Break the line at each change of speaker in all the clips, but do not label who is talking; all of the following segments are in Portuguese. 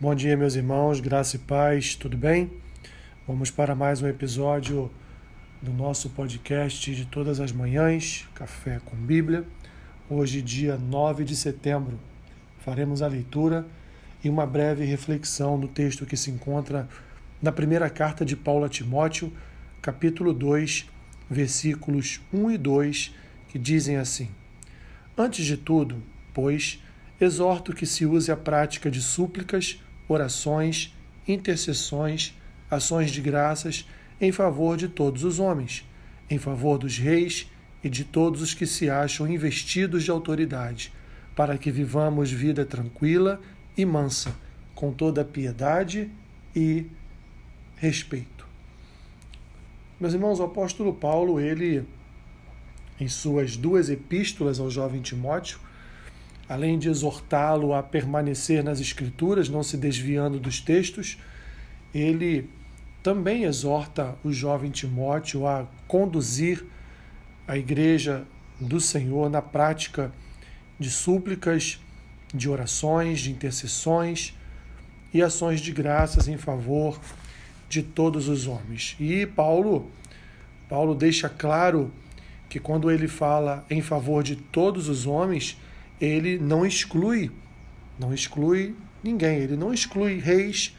Bom dia, meus irmãos, graça e paz, tudo bem? Vamos para mais um episódio do nosso podcast de todas as manhãs, Café com Bíblia. Hoje, dia 9 de setembro, faremos a leitura e uma breve reflexão do texto que se encontra na primeira carta de Paulo a Timóteo, capítulo 2, versículos 1 e 2, que dizem assim: Antes de tudo, pois, exorto que se use a prática de súplicas, orações, intercessões, ações de graças em favor de todos os homens, em favor dos reis e de todos os que se acham investidos de autoridade, para que vivamos vida tranquila e mansa, com toda piedade e respeito. Meus irmãos, o apóstolo Paulo, ele, em suas duas epístolas ao jovem Timóteo, além de exortá-lo a permanecer nas Escrituras, não se desviando dos textos, ele também exorta o jovem Timóteo a conduzir a igreja do Senhor na prática de súplicas, de orações, de intercessões e ações de graças em favor de todos os homens. E Paulo, Paulo deixa claro que quando ele fala em favor de todos os homens, ele não exclui, não exclui ninguém, ele não exclui reis,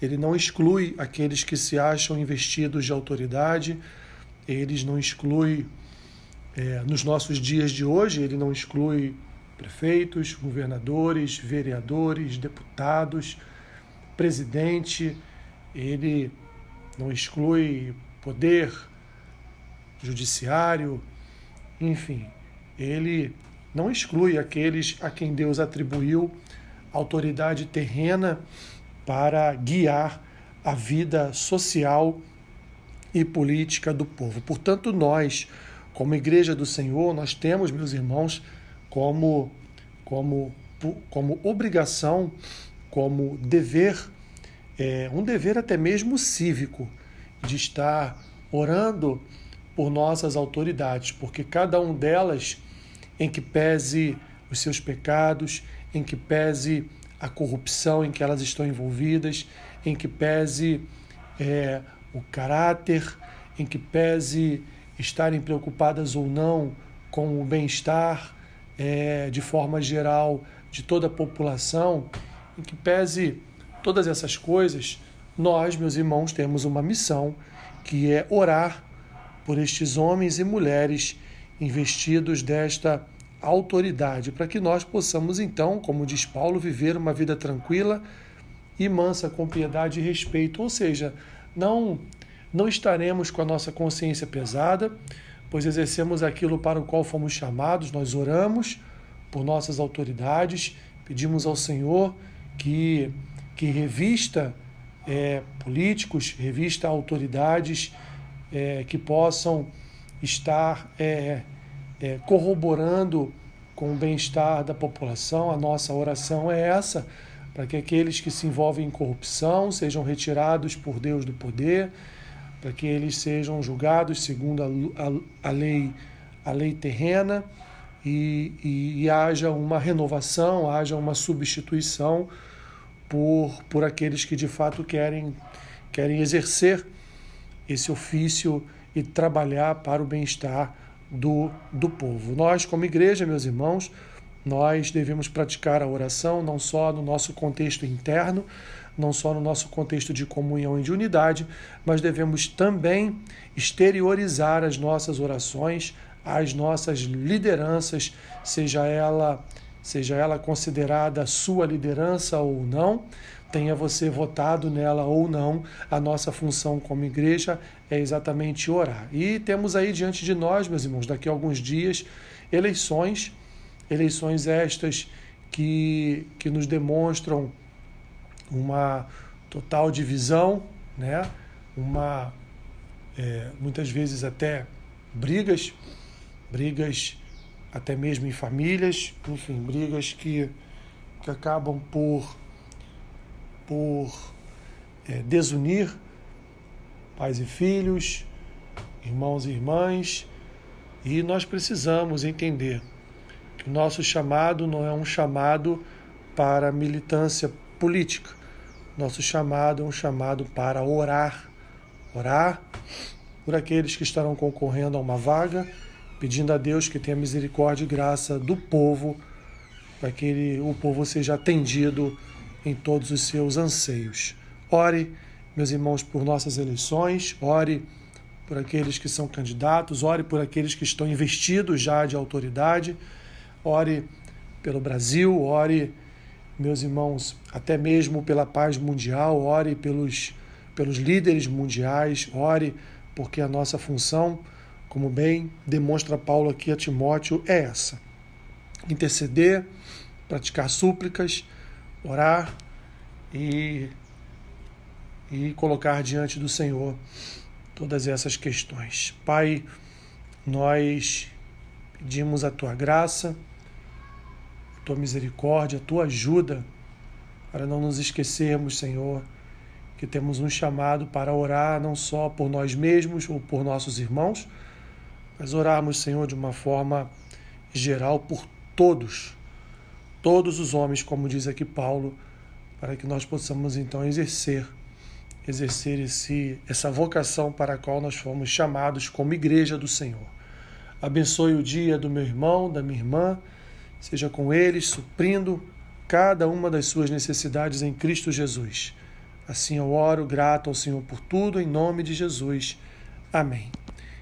ele não exclui aqueles que se acham investidos de autoridade, eles não exclui é, nos nossos dias de hoje, ele não exclui prefeitos, governadores, vereadores, deputados, presidente, ele não exclui poder judiciário, enfim, ele não exclui aqueles a quem Deus atribuiu autoridade terrena para guiar a vida social e política do povo. Portanto, nós, como igreja do Senhor, nós temos, meus irmãos, como como como obrigação, como dever, é, um dever até mesmo cívico, de estar orando por nossas autoridades, porque cada um delas em que pese os seus pecados, em que pese a corrupção em que elas estão envolvidas, em que pese é, o caráter, em que pese estarem preocupadas ou não com o bem-estar é, de forma geral de toda a população, em que pese todas essas coisas, nós, meus irmãos, temos uma missão que é orar por estes homens e mulheres investidos desta autoridade, para que nós possamos então, como diz Paulo, viver uma vida tranquila e mansa com piedade e respeito, ou seja, não não estaremos com a nossa consciência pesada, pois exercemos aquilo para o qual fomos chamados, nós oramos por nossas autoridades, pedimos ao Senhor que, que revista é, políticos, revista autoridades é, que possam estar é, é, corroborando com o bem-estar da população. A nossa oração é essa, para que aqueles que se envolvem em corrupção sejam retirados por Deus do poder, para que eles sejam julgados segundo a, a, a lei, a lei terrena e, e, e haja uma renovação, haja uma substituição por, por aqueles que de fato querem, querem exercer esse ofício e trabalhar para o bem-estar do, do povo. Nós, como igreja, meus irmãos, nós devemos praticar a oração não só no nosso contexto interno, não só no nosso contexto de comunhão e de unidade, mas devemos também exteriorizar as nossas orações às nossas lideranças, seja ela seja ela considerada sua liderança ou não, tenha você votado nela ou não, a nossa função como igreja é exatamente orar. E temos aí diante de nós, meus irmãos, daqui a alguns dias, eleições, eleições estas que, que nos demonstram uma total divisão, né? uma é, muitas vezes até brigas, brigas até mesmo em famílias, enfim, brigas que, que acabam por por é, desunir pais e filhos, irmãos e irmãs, e nós precisamos entender que o nosso chamado não é um chamado para militância política. Nosso chamado é um chamado para orar. Orar por aqueles que estarão concorrendo a uma vaga, pedindo a Deus que tenha misericórdia e graça do povo, para que ele, o povo seja atendido em todos os seus anseios. Ore, meus irmãos, por nossas eleições, ore por aqueles que são candidatos, ore por aqueles que estão investidos já de autoridade, ore pelo Brasil, ore meus irmãos, até mesmo pela paz mundial, ore pelos, pelos líderes mundiais, ore porque a nossa função, como bem demonstra Paulo aqui a Timóteo, é essa: interceder, praticar súplicas, orar e, e colocar diante do Senhor todas essas questões. Pai, nós pedimos a tua graça tua misericórdia, tua ajuda, para não nos esquecermos, Senhor, que temos um chamado para orar não só por nós mesmos ou por nossos irmãos, mas orarmos, Senhor, de uma forma geral por todos, todos os homens, como diz aqui Paulo, para que nós possamos então exercer exercer esse, essa vocação para a qual nós fomos chamados como igreja do Senhor. Abençoe o dia do meu irmão, da minha irmã seja com eles, suprindo cada uma das suas necessidades em Cristo Jesus. Assim eu oro, grato ao Senhor por tudo, em nome de Jesus. Amém.